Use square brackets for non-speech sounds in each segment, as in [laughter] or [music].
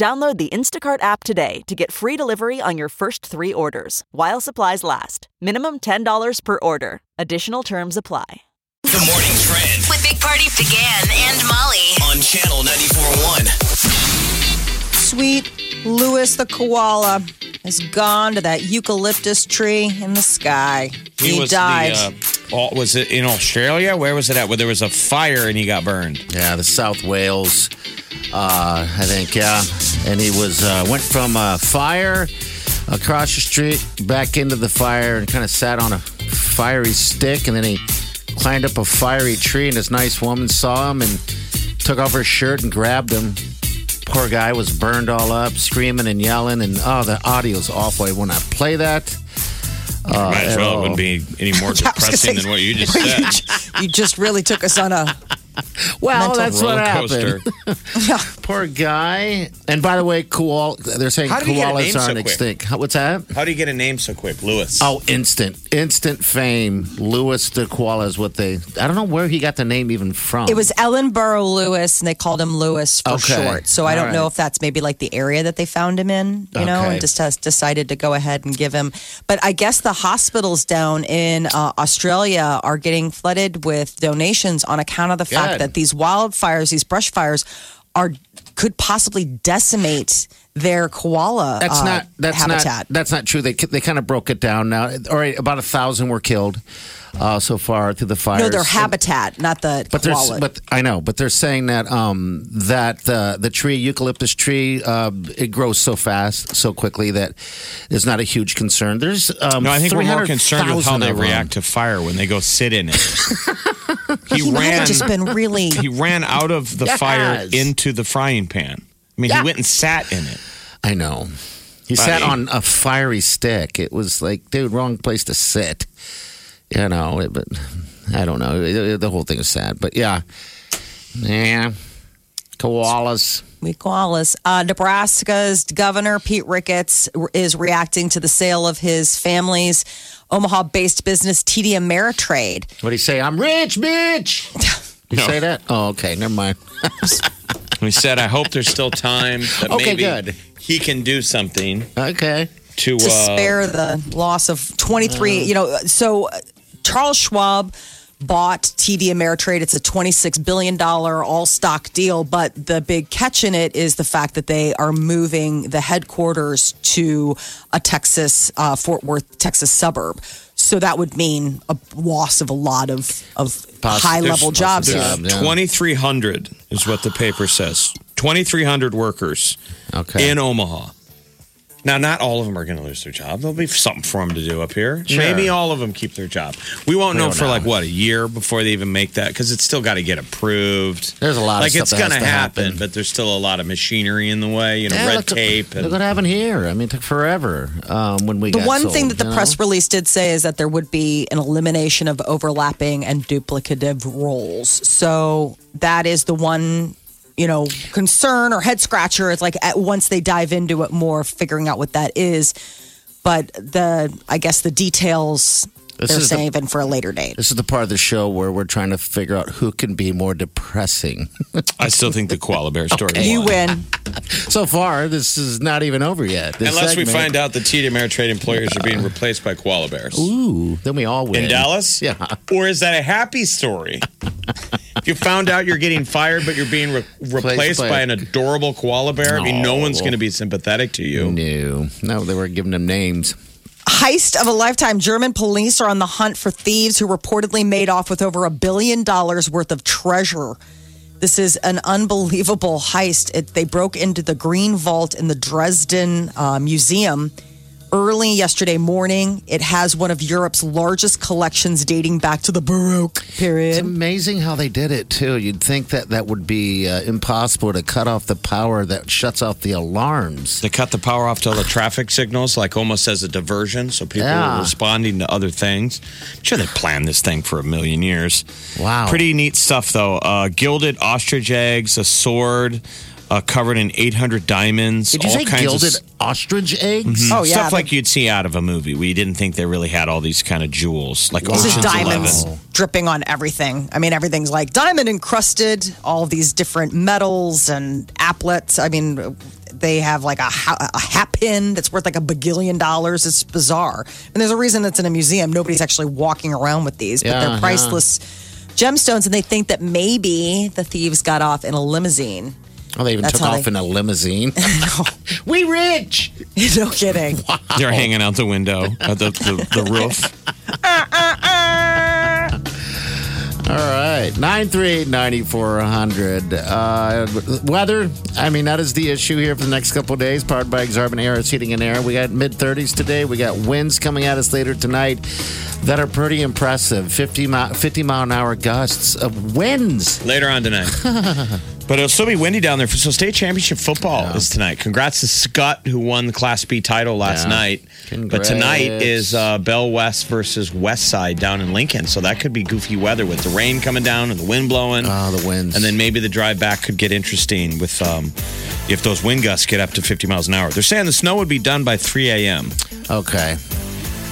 Download the Instacart app today to get free delivery on your first three orders while supplies last. Minimum $10 per order. Additional terms apply. The morning trend With Big Party began and Molly. on channel 94.1. Sweet Lewis the koala has gone to that eucalyptus tree in the sky. He, was died. The, uh, all- was it in Australia? Where was it at? Where there was a fire and he got burned. Yeah, the South Wales, uh, I think. Yeah, and he was uh, went from a fire across the street back into the fire and kind of sat on a fiery stick, and then he climbed up a fiery tree, and this nice woman saw him and took off her shirt and grabbed him. Poor guy was burned all up, screaming and yelling, and oh, the audio's awful. I want to play that. Uh, Might as well. It wouldn't be any more Yeah, [laughs] I was gonna depressing say, than what you just [laughs] said. you just really took us on a. Well, mental that's what roller happened. coaster. [laughs] Poor guy. And by the way, koala, they're saying How did he get a koalas name so aren't quick? extinct. How- What's that? How do you get a name so quick, Lewis? Oh, instant, instant fame. Lewis the koala is what they. I don't know where he got the name even from. It was Ellenborough Lewis, and they called him Lewis for Okay. short. So I don't All know right. if that's maybe like the area that they found him in, you know, Okay. and just has decided to go ahead and give him. But I guess the hospitals down in uh, Australia are getting flooded with donations on account of the fact Good. that these wildfires, these brush fires, are could possibly decimate their koala That's uh, not. That's habitat. not. That's not true. They they kind of broke it down now. All right, about a thousand were killed uh, so far through the fires. no, their habitat, not the But there's, koala. but I know, but they're saying that um, that the the tree, eucalyptus tree, uh, it grows so fast, so quickly that it's not a huge concern. There's um, no, I think we're more concerned with how they of react to fire when they go sit in it. [laughs] he he ran. have just been really. he ran out of the fire into the frying pan. I mean, Yeah. he went and sat in it. I know. He sat Buddy. on a fiery stick. It was like, dude, wrong place to sit. You know, it- but I don't know. It- it- the whole thing is sad. But yeah, yeah, koalas. We koalas. Uh, Nebraska's Governor Pete Ricketts is reacting to the sale of his family's Omaha-based business TD Ameritrade. What do you say? I'm rich, bitch. You No. say that? Oh, okay. Never mind. [laughs] He said, "I hope there's still time that Okay, maybe good. he can do something Okay. to, to uh, spare the loss of 23 you know so uh, charles schwab bought td ameritrade it's a 26 billion dollar all stock deal but the big catch in it is the fact that they are moving the headquarters to a texas uh, fort worth texas suburb so that would mean a loss of a lot of of Poss- high level jobs here there's- Yeah. 2,300 is what the paper says. 2,300 workers Okay. in Omaha. Now, not all of them are going to lose their job. There'll be something for them to do up here. Sure. Maybe all of them keep their job. We won't We know for know. like what a year before they even make that because it's still got to get approved. There's a lot of like stuff it's going to to happen, happen. but there's still a lot of machinery in the way. You know, Yeah, red look, tape. Look what happened here. I mean, it took forever um, when we The got one sold, thing that the know? press release did say is that there would be an elimination of overlapping and duplicative roles. So that is the one, you know, concern or head scratcher. It's like at, once they dive into it more, figuring out what that is. But the, I guess the details This they're is the- saving for a later date. This is the part of the show where we're trying to figure out who can be more depressing. I still think the koala bear story. You win. [laughs] so far, this is not even over yet. This Unless we find out the TD Ameritrade employers are being replaced by koala bears. Ooh, then we all win. In Dallas? Yeah. Or is that a happy story? if you found out you're getting fired, but you're being re- replaced by- by an adorable koala bear, I mean, no No. one's going to be sympathetic to you. No, no, they were giving them names. Heist of a lifetime. German police are on the hunt for thieves who reportedly made off with over a billion dollars worth of treasure. This is an unbelievable heist. It, they broke into the Green Vault in the Dresden uh, Museum early yesterday morning. It has one of Europe's largest collections dating back to the Baroque period. It's amazing how they did it too. You'd think that that would be uh, impossible to cut off the power that shuts off the alarms. They cut the power off to all the traffic signals, like almost as a diversion, so people Yeah. were responding to other things. I'm sure they planned this thing for a million years. Wow. Pretty neat stuff, though. Uh, gilded ostrich eggs, a sword uh, covered in 800 diamonds. Did you all say kinds gilded of ostrich eggs? Oh, yeah, stuff like you'd see out of a movie. We didn't think they really had all these kind of jewels, like This is Ocean's diamonds Eleven. dripping on everything. I mean, everything's like diamond encrusted, all these different metals and applets. I mean, they have like a, ha- a hat pin that's worth like a bagillion dollars. It's bizarre. And there's a reason it's in a museum. Nobody's actually walking around with these, but Yeah, they're yeah. priceless gemstones. And they think that maybe the thieves got off in a limousine. Oh, they even That's took how off they- in a limousine. [laughs] we rich. [laughs] no kidding. They're hanging out the window, uh, the, the, the roof. [laughs] All right. 938 9400. Uh, weather, I mean, that is the issue here for the next couple of days, powered by Exarban Air it's Heating and Air. We got mid 30s today. We got winds coming at us later tonight that are pretty impressive 50 mile, 50 mile an hour gusts of winds. later on tonight. But it'll still be windy down there. For so state championship football is tonight. Congrats to Skutt who won the Class B title last Yeah. night. But tonight is uh, Bell West versus West Side down in Lincoln. So that could be goofy weather with the rain coming down and the wind blowing. Oh, the winds. and then maybe the drive back could get interesting with um, if those wind gusts get up to 50 miles an hour. They're saying the snow would be done by 3 a.m. Okay.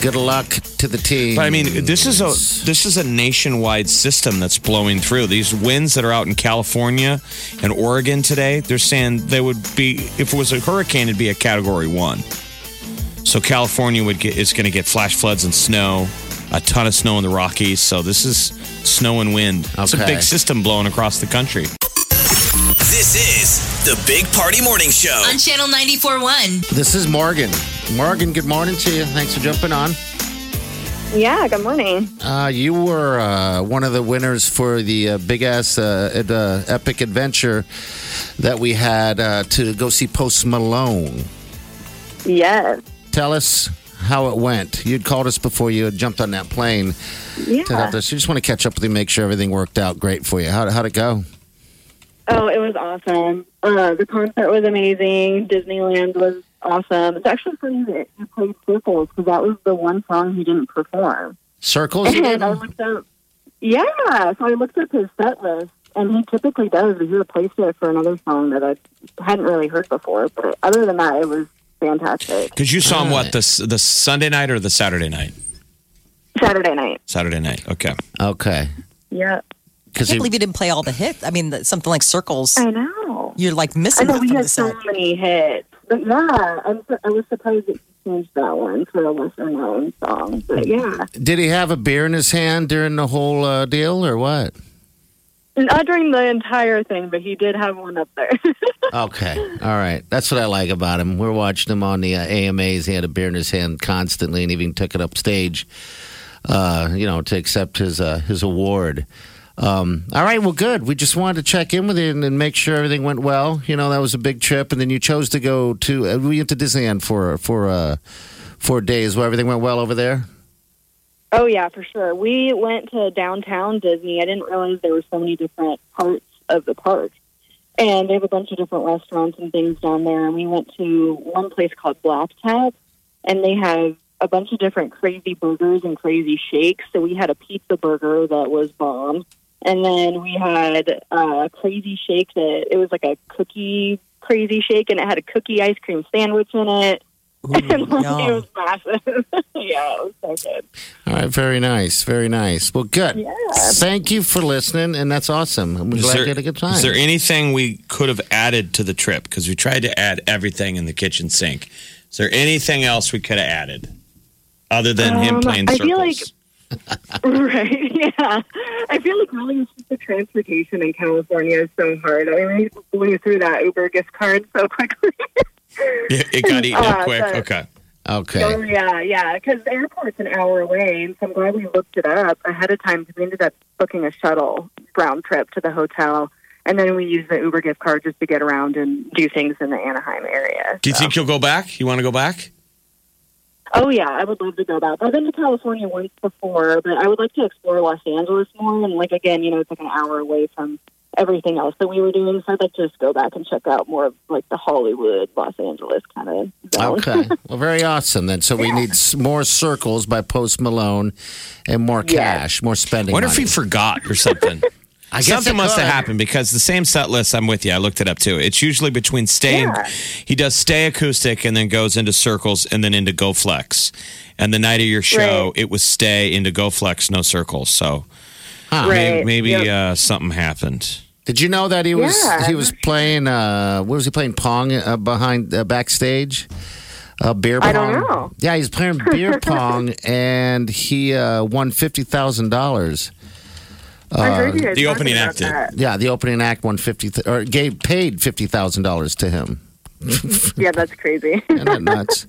Good luck to the team. But I mean, this is a this is a nationwide system that's blowing through. These winds that are out in California and Oregon today, they're saying they would be if it was a hurricane, it'd be a category one. So California would get it's going to get flash floods and snow, a ton of snow in the Rockies. So this is snow and wind. It's a big system blowing across the country. This is the Big Party Morning Show. On Channel 94.1. This is Morgan. Morgan, good morning to you. Thanks for jumping on. Yeah, good morning. Uh, you were uh, one of the winners for the uh, big ass uh, uh, epic adventure that we had uh, to go see Post Malone. Yes. Tell us how it went. You'd called us before you had jumped on that plane to help Yeah. us. You just want to catch up with you, make sure everything worked out great for you. How, how'd it go? Oh, it was awesome. Uh, the concert was amazing. Disneyland was awesome. It's actually funny that you played Circles because that was the one song he didn't perform. Circles? And I looked up, yeah, so I looked up his set list, and he typically does. He replaced it for another song that I hadn't really heard before. But other than that, it was fantastic. Because you saw him what the the Sunday night or the Saturday night? Saturday night. Saturday night. Okay. Okay. Yeah, I Because can't believe you didn't play all the hits. I mean, the- something like Circles, I know. you're like I missing know we had so many hits, but yeah, I'm, I was surprised that he changed that one for a lesser known song. But yeah, did he have a beer in his hand during the whole uh, deal or what? not during the entire thing, but he did have one up there. [laughs] Okay. All right. That's what I like about him. We're watching him on the uh, AMAs. He had a beer in his hand constantly and even took it up stage, uh, you know, to accept his uh, his award. Um, all right. Well, good. We just wanted to check in with you and, and make sure everything went well. You know, that was a big trip. And then you chose to go to, uh, we went to Disneyland for, for, uh, four days where everything went well over there. oh yeah, for sure. We went to downtown Disney. I didn't realize there were so many different parts of the park. And they have a bunch of different restaurants and things down there. And we went to one place called Black Tap, and they have a bunch of different crazy burgers and crazy shakes. So we had a pizza burger that was bomb. And then we had uh, a crazy shake that it was like a cookie crazy shake, and it had a cookie ice cream sandwich in it. [laughs] and like, yum. it was massive. [laughs] yeah, it was so good. All right. Very nice. Very nice. Well, good. Yeah. Thank you for listening. And that's awesome. I'm Is glad there- you had a good time. Is there anything we could have added to the trip? Because we tried to add everything in the kitchen sink. Is there anything else we could have added other than him Um, playing I circles? feel like- [laughs] right. Yeah. I feel like really it's just the transportation in California is so hard. I mean, we blew through that Uber gift card so quickly. [laughs] Yeah, it got eaten up Uh, quick. but- Okay. okay. Oh yeah, yeah. Because the airport's an hour away, and so I'm glad we looked it up ahead of time. Because we ended up booking a shuttle round trip to the hotel, and then we used the Uber gift card just to get around and do things in the Anaheim area. Do you So, think you'll go back? You want to go back? Oh yeah, I would love to go back. I've been to California once before, but I would like to explore Los Angeles more. And like again, you know, it's like an hour away from everything else that we were doing. So I'd like to just go back and check out more of like the Hollywood, Los Angeles kind of zone. Okay. [laughs] well, very awesome then. So we need more circles by Post Malone and more Yes. cash, more spending. What if he forgot or something. [laughs] I guess Something it must have happened because the same set list. I'm with you. I looked it up too. It's usually between stay. Yeah. He does stay acoustic and then goes into circles and then into go flex. And the night of your show, Right. it was stay into go flex, no circles. So Huh. maybe, Right. maybe Yep. uh, something happened. Did you know that he was Yeah. he was playing? Uh, what was he playing? Pong uh, behind uh, backstage. Uh, beer pong. I don't know. Yeah, he's playing beer [laughs] pong, and he uh, won fifty thousand dollars. I uh, heard you guys the opening about act did. that. Yeah, the opening act won fifty th- or gave paid fifty thousand dollars to him. [laughs] Yeah, that's crazy. [laughs] Isn't that nuts?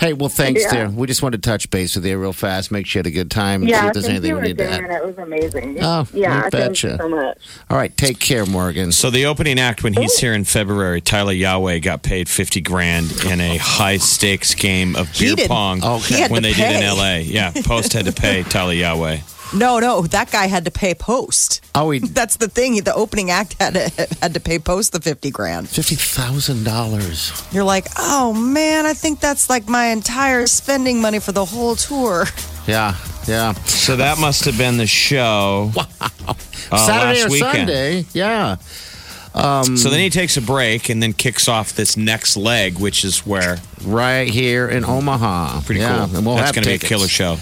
hey, well, thanks, Yeah. dear. We just wanted to touch base with you real fast, make sure you had a good time, and see if there's anything you we need to add. it. It was amazing. Oh, yeah, you thank betcha. you so much. All right, take care, Morgan. So the opening act when he's here in February, Tyla Yaweh got paid fifty grand in a high stakes game of beer pong Okay. when to they did in. L.A. Yeah, Post had to pay [laughs] Tyla Yaweh. No, no, that guy had to pay Post. Oh, he [laughs] That's the thing. The opening act had to, had to pay Post the fifty grand. fifty thousand dollars. You're like, oh man, I think that's like my entire spending money for the whole tour. Yeah, yeah. So that must have been the show. [laughs] uh, Saturday last or weekend. Sunday. Yeah. So then he takes a break and then kicks off this next leg, which is where Right here in Omaha. pretty yeah, cool. And we'll That's have going to be a killer show.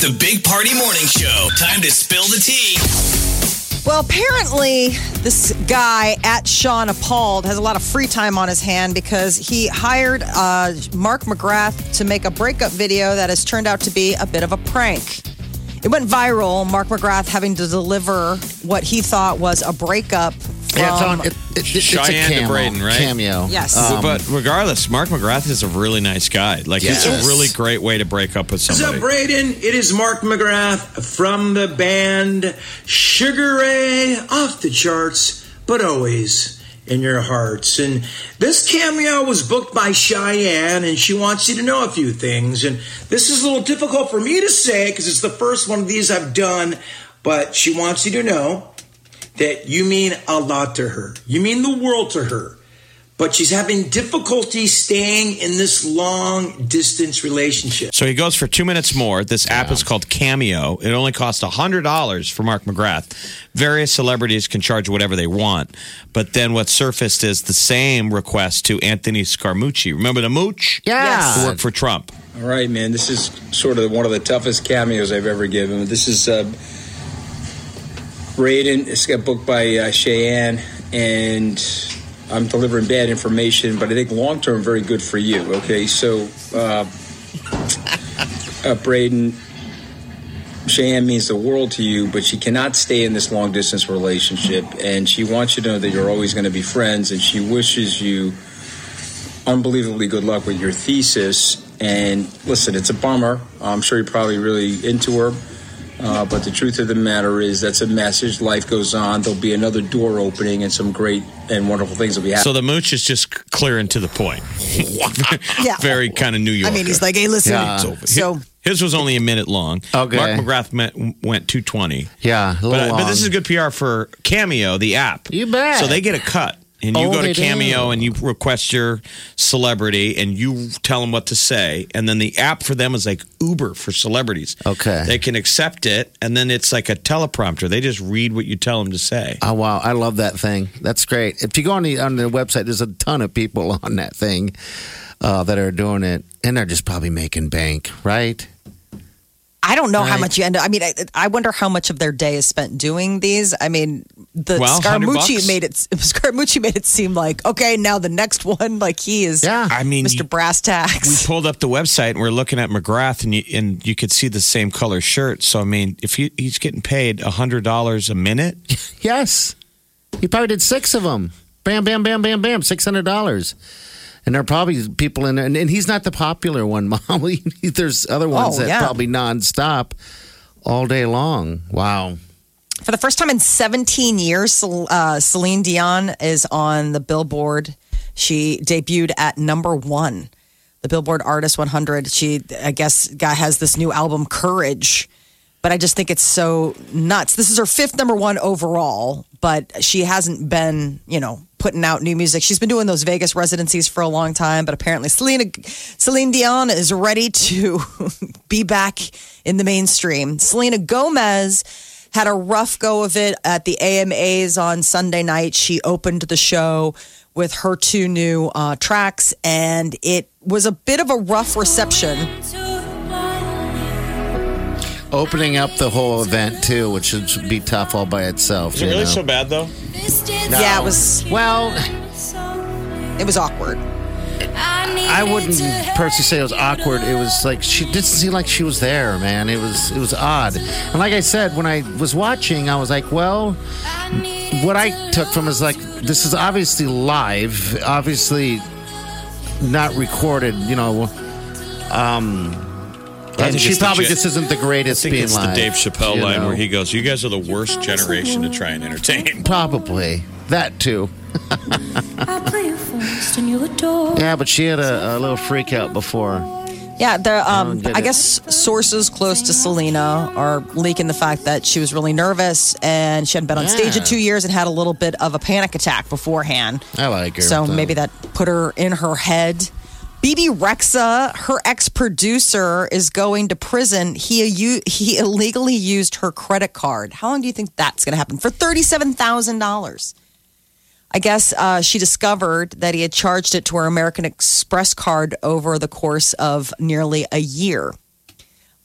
94.1. The Big Party Morning Show. Time to spill the tea. Well, apparently, this guy at Sean Appalled has a lot of free time on his hand because he hired uh, Mark McGrath to make a breakup video that has turned out to be a bit of a prank. It went viral, Mark McGrath having to deliver what he thought was a breakup. Yeah, it's on. It, it, it's a Cheyenne to cameo. Braden, right? Cameo. Yes. Um, but regardless, Mark McGrath is a really nice guy. Like, it's a really great way to break up with What's up, somebody. Braden? It is Mark McGrath from the band Sugar Ray, off the charts, but always in your hearts. And this cameo was booked by Cheyenne, and she wants you to know a few things. And this is a little difficult for me to say because it's the first one of these I've done, but she wants you to know that you mean a lot to her. You mean the world to her. But she's having difficulty staying in this long distance relationship. So he goes for two minutes more. This app is called Cameo. It only costs $100 for Mark McGrath. Various celebrities can charge whatever they want. But then what surfaced is the same request to Anthony Scaramucci. Remember the mooch? Yeah. Who worked for Trump. All right, man. This is sort of one of the toughest cameos I've ever given. This is uh, Braden. It's got booked by uh, Cheyenne, and I'm delivering bad information, but I think long term very good for you. Okay, so uh, [laughs] uh, Braden. Cheyenne means the world to you, but she cannot stay in this long distance relationship. And she wants you to know that you're always going to be friends. And she wishes you unbelievably good luck with your thesis. And listen, it's a bummer. I'm sure you're probably really into her. Uh, but the truth of the matter is, that's a message. Life goes on. There'll be another door opening, and some great and wonderful things will be happening. So the mooch is just clear and to the point. [laughs] Yeah. Very kind of New York. I mean, he's like, hey, listen. Yeah. So, His was only a minute long. Okay. Mark McGrath met, went 220. Yeah. A little But, but this is good PR for Cameo, the app. You bet. So they get a cut. And you Oh, go to they do. Cameo and you request your celebrity and you tell them what to say. And then the app for them is like Uber for celebrities. Okay. They can accept it and then it's like a teleprompter. They just read what you tell them to say. Oh wow, I love that thing. That's great. If you go on the on the website, there's a ton of people [laughs] on that thing uh, that are doing it, and they're just probably making bank, right? I don't know how much you end up. I mean, I, I wonder how much of their day is spent doing these. I mean, the Well, 100 Scaramucci made it. [laughs] Scaramucci made it seem like okay, now the next one, like he is. Yeah. I mean, Mr. Brass Brass we pulled up the website and we're looking at McGrath and you, and you could see the same color shirt. So, I mean, if he, he's getting paid $100 a minute, [laughs] Yes, he probably did six of them. Bam, bam, bam, bam, bam. Six hundred dollars. And there are probably people in there, and, and he's not the popular one, [laughs] Molly. There's other ones Oh, that yeah. probably nonstop all day long. Wow. For the first time in 17 years, uh, Celine Dion is on the Billboard. She debuted at number one, the Billboard Artist 100. She, I guess, guy has this new album, Courage. But I just think it's so nuts. This is her fifth number one overall, but she hasn't been, you know, putting out new music. She's been doing those Vegas residencies for a long time, but apparently Selena, Celine Dion is ready to [laughs] be back in the mainstream. Selena Gomez had a rough go of it at the AMAs on Sunday night. She opened the show with her two new uh, tracks, and it was a bit of a rough reception. Opening up the whole event too, which should be tough all by itself. Is it you really know? so bad though? Yeah, it was Well, it was awkward. I wouldn't personally say it was awkward. It was like she didn't seem like she was there, man. It was it was odd. And like I said, when I was watching, I was like, well, what I took from it is like this is obviously live, obviously not recorded. You know, um, I and she probably just isn't the greatest I think being it's live. the Dave Chappelle you line know? where he goes, "You guys are the worst generation to try and entertain." [laughs] probably that too. [laughs] Yeah, but she had a, a little freak out before. Yeah, the um, get I guess sources close to Selena are leaking the fact that she was really nervous and she hadn't been on stage in two years and had a little bit of a panic attack beforehand. I like her. So though. maybe that put her in her head. Bebe Rexha, her ex producer, is going to prison. He he illegally used her credit card. How long do you think that's going to happen? For thirty seven thousand dollars. I guess uh, she discovered that he had charged it to her American Express card over the course of nearly a year.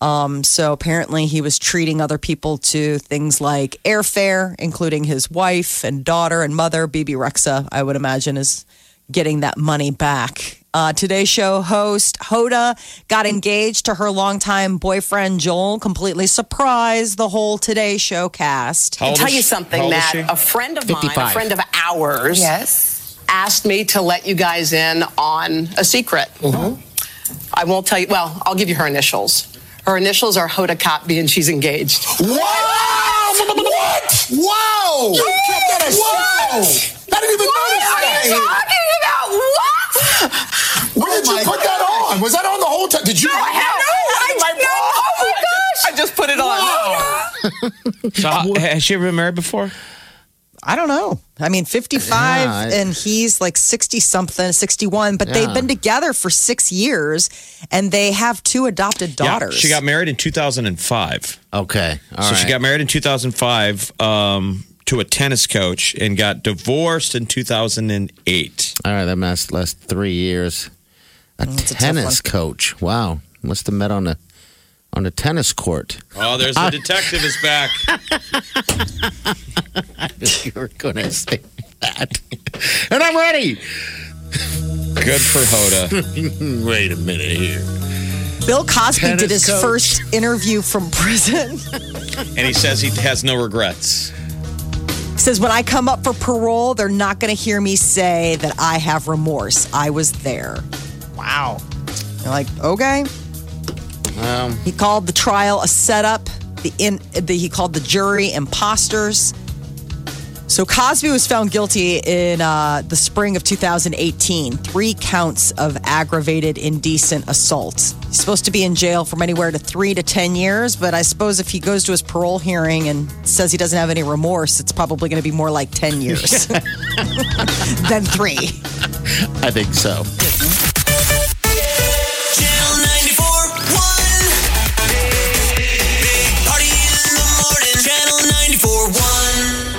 Um, so apparently, he was treating other people to things like airfare, including his wife and daughter and mother. Bebe Rexha, I would imagine, is getting that money back. Uh, Today's show host Hoda got engaged to her longtime boyfriend Joel. Completely surprised the whole Today Show cast. I'll tell you something, How Matt. A friend of mine, a friend of ours, Yes. asked me to let you guys in on a secret. I won't tell you. Well, I'll give you her initials. Her initials are Hoda Kotb, and she's engaged. Wow! What? Wow! You kept that a secret. I didn't even notice that. So, has she ever been married before? I don't know. I mean, 55 Yeah, I- and he's like 60 something, 61, but they've been together for six years and they have two adopted daughters. Yeah, she got married in 2005. Okay. all so she got married in 2005 um, to a tennis coach and got divorced in 2008. All right, that must last three years. A it's a tennis coach. Wow, must have met on a on a tennis court. Oh, there's the detective is back. [laughs] you were going to say that, and I'm ready. Good for Hoda. [laughs] Wait a minute here. Bill Cosby Tennis did his coach. first interview from prison. [laughs] And he says he has no regrets. He says, When I come up for parole, they're not going to hear me say that I have remorse. I was there. Wow. You're like, okay. Um, He called the trial a setup. The in the, he called the jury imposters. So Cosby was found guilty in uh, the spring of 2018, three counts of aggravated indecent assault. He's supposed to be in jail from anywhere to three to 10 years, but I suppose if he goes to his parole hearing and says he doesn't have any remorse, it's probably going to be more like 10 years [laughs] [laughs] than three. I think so.